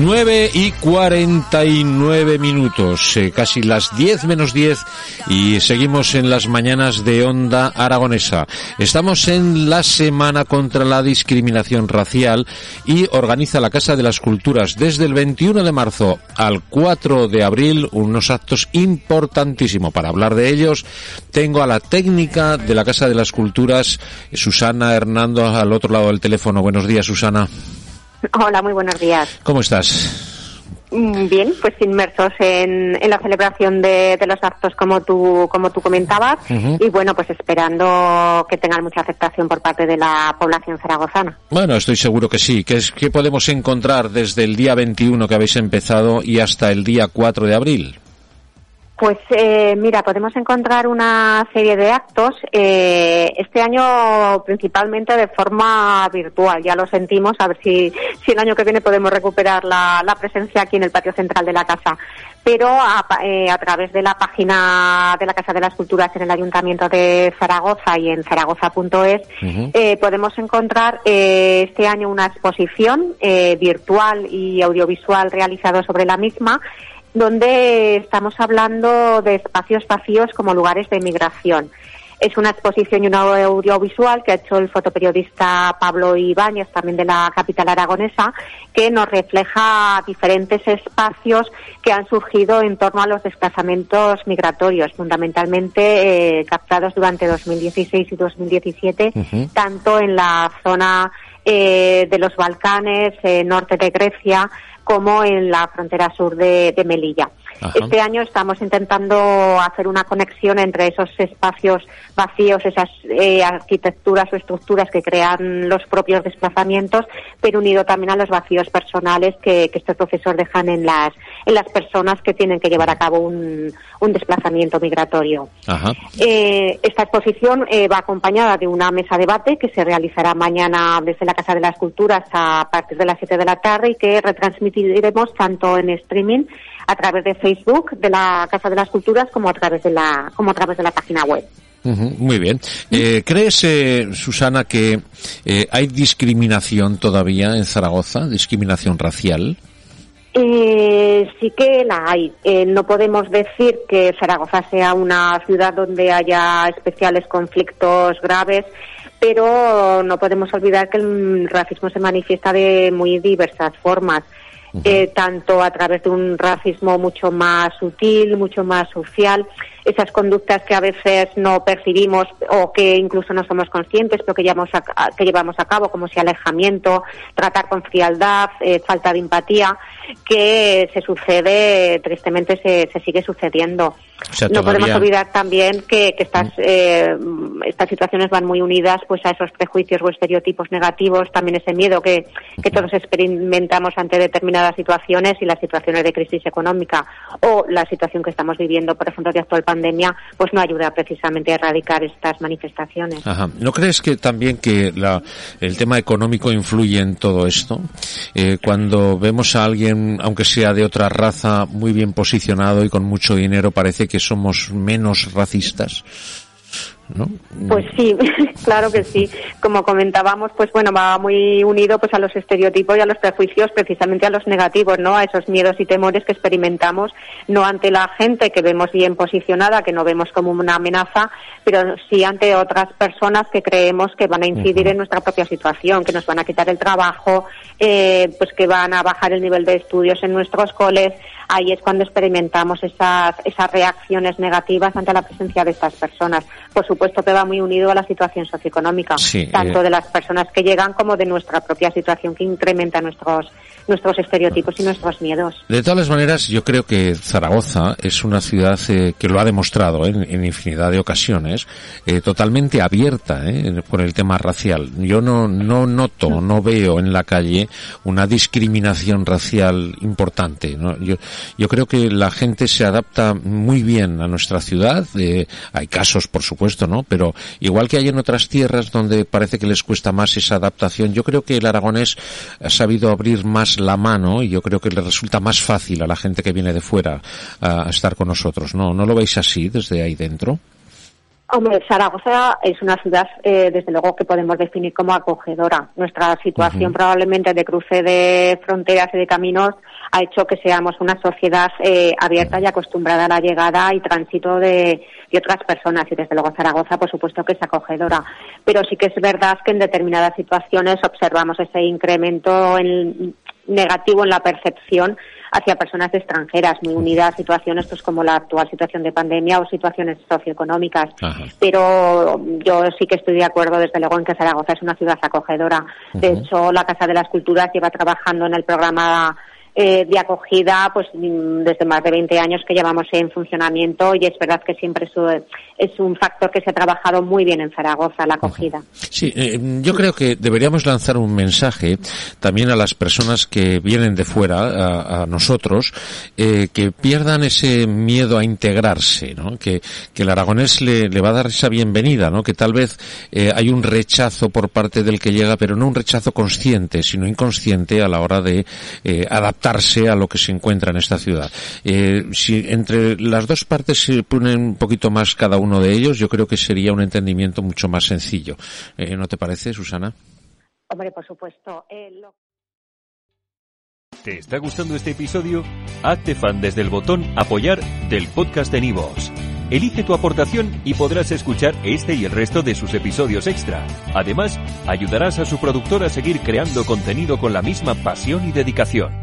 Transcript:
9 y 49 minutos, eh, casi las 10 menos 10 y seguimos en las mañanas de Onda Aragonesa. Estamos en la Semana contra la Discriminación Racial y organiza la Casa de las Culturas desde el 21 de marzo al 4 de abril unos actos importantísimos. Para hablar de ellos tengo a la técnica de la Casa de las Culturas, Susana Hernando, al otro lado del teléfono. Buenos días, Susana. Hola, muy buenos días. ¿Cómo estás? Mm, bien, pues inmersos en, la celebración de, los actos como tú, como tú comentabas y bueno, pues esperando que tengan mucha aceptación por parte de la población zaragozana. Bueno, estoy seguro que sí. ¿Qué, es, qué podemos encontrar desde el día 21 que habéis empezado y hasta el día 4 de abril? Pues eh, mira, podemos encontrar una serie de actos, eh, este año principalmente de forma virtual, ya lo sentimos, a ver si, si el año que viene podemos recuperar la, presencia aquí en el patio central de la casa. Pero a, eh, a, través de la página de la Casa de las Culturas en el Ayuntamiento de Zaragoza y en zaragoza.es podemos encontrar este año una exposición virtual y audiovisual realizada sobre la misma donde estamos hablando de espacios vacíos como lugares de migración. Es una exposición y un audiovisual que ha hecho el fotoperiodista Pablo Ibáñez, también de la capital aragonesa, que nos refleja diferentes espacios que han surgido en torno a los desplazamientos migratorios, fundamentalmente eh, captados durante 2016 y 2017, tanto en la zona eh, de los Balcanes, eh, norte de Grecia, como en la frontera sur de, Melilla. Este año estamos intentando hacer una conexión entre esos espacios vacíos, esas eh, arquitecturas o estructuras que crean los propios desplazamientos, pero unido también a los vacíos personales que, que estos profesores dejan en las, en las personas que tienen que llevar a cabo un, un desplazamiento migratorio. Eh, esta exposición eh, va acompañada de una mesa de debate que se realizará mañana desde la Casa de las Culturas a partir de las 7 de la tarde y que retransmitiremos tanto en streaming a través de Facebook de la Casa de las Culturas como a través de la, como a través de la página web. muy bien. Eh, ¿Crees, eh, Susana, que eh, hay discriminación todavía en Zaragoza, discriminación racial? sí que la hay. no podemos decir que Zaragoza sea una ciudad donde haya especiales conflictos graves, pero no podemos olvidar que el racismo se manifiesta de muy diversas formas eh, tanto a través de un racismo mucho más sutil, mucho más social, esas conductas que a veces no percibimos o que incluso no somos conscientes, pero que llevamos a, que llevamos a cabo, como si alejamiento, tratar con frialdad, eh, falta de empatía, que se sucede, tristemente se, se sigue sucediendo. no podemos olvidar también que, que estas, eh, estas situaciones van muy unidas pues a esos prejuicios o estereotipos negativos, también ese miedo que, que todos experimentamos ante determinadas situaciones y las situaciones de crisis económica o la situación que estamos viviendo, por ejemplo, de actual pandemia, pues no ayuda precisamente a erradicar estas manifestaciones. ¿No crees que también que el tema económico influye en todo esto? Eh, cuando vemos a alguien, aunque sea de otra raza, muy bien posicionado y con mucho dinero, parece que somos menos racistas. Pues sí, claro que sí. Como comentábamos, pues bueno, va muy unido pues a los estereotipos y a los prejuicios, precisamente a los negativos, ¿no? A esos miedos y temores que experimentamos, no ante la gente que vemos bien posicionada, que no vemos como una amenaza, pero sí ante otras personas que creemos que van a incidir en nuestra propia situación, que nos van a quitar el trabajo, eh, pues que van a bajar el nivel de estudios en nuestros coles. Ahí es cuando experimentamos esas, esas reacciones negativas ante la presencia de estas personas. Por supuesto que va muy unido a la situación socioeconómica, tanto eh, de las personas que llegan como de nuestra propia situación que incrementa nuestros nuestros estereotipos y nuestros miedos. De todas maneras, yo creo que Zaragoza es una ciudad eh, que lo ha demostrado en, infinidad de ocasiones, eh, totalmente abierta por el tema racial. Yo no, no noto, no veo en la calle una discriminación racial importante. Yo, yo creo que la gente se adapta muy bien a nuestra ciudad. hay casos, por supuesto, ¿no? Pero igual que hay en otras tierras donde parece que les cuesta más esa adaptación, yo creo que el aragonés ha sabido abrir más la mano y yo creo que le resulta más fácil a la gente que viene de fuera a estar con nosotros. ¿No, no lo veis así desde ahí dentro? Hombre, Zaragoza es una ciudad, eh, desde luego, que podemos definir como acogedora. Nuestra situación probablemente de cruce de fronteras y de caminos ha hecho que seamos una sociedad eh, abierta y acostumbrada a la llegada y tránsito de, de, otras personas. Y desde luego Zaragoza, por supuesto, que es acogedora. Pero sí que es verdad que en determinadas situaciones observamos ese incremento en, negativo en la percepción hacia personas extranjeras, muy unidas a situaciones pues como la actual situación de pandemia o situaciones socioeconómicas. Pero yo sí que estoy de acuerdo, desde luego, en que Zaragoza es una ciudad acogedora. De hecho, la Casa de las Culturas lleva trabajando en el programa eh, de acogida pues mm, desde más de 20 años que llevamos en funcionamiento y es verdad que siempre es, un factor que se ha trabajado muy bien en Zaragoza, la acogida. Sí, eh, yo creo que deberíamos lanzar un mensaje también a las personas que vienen de fuera, a, nosotros, eh, que pierdan ese miedo a integrarse, ¿no? que, que el aragonés le, le, va a dar esa bienvenida, ¿no? que tal vez hay un rechazo por parte del que llega, pero no un rechazo consciente, sino inconsciente a la hora de adaptar a lo que se encuentra en esta ciudad. Eh, si entre las dos partes se ponen un poquito más cada uno de ellos, yo creo que sería un entendimiento mucho más sencillo. Eh, ¿No te parece, Susana? Hombre, por supuesto. Eh, ¿Te está gustando este episodio? Hazte fan desde el botón apoyar del podcast de Nivos. Elige tu aportación y podrás escuchar este y el resto de sus episodios extra. Además, ayudarás a su productor a seguir creando contenido con la misma pasión y dedicación.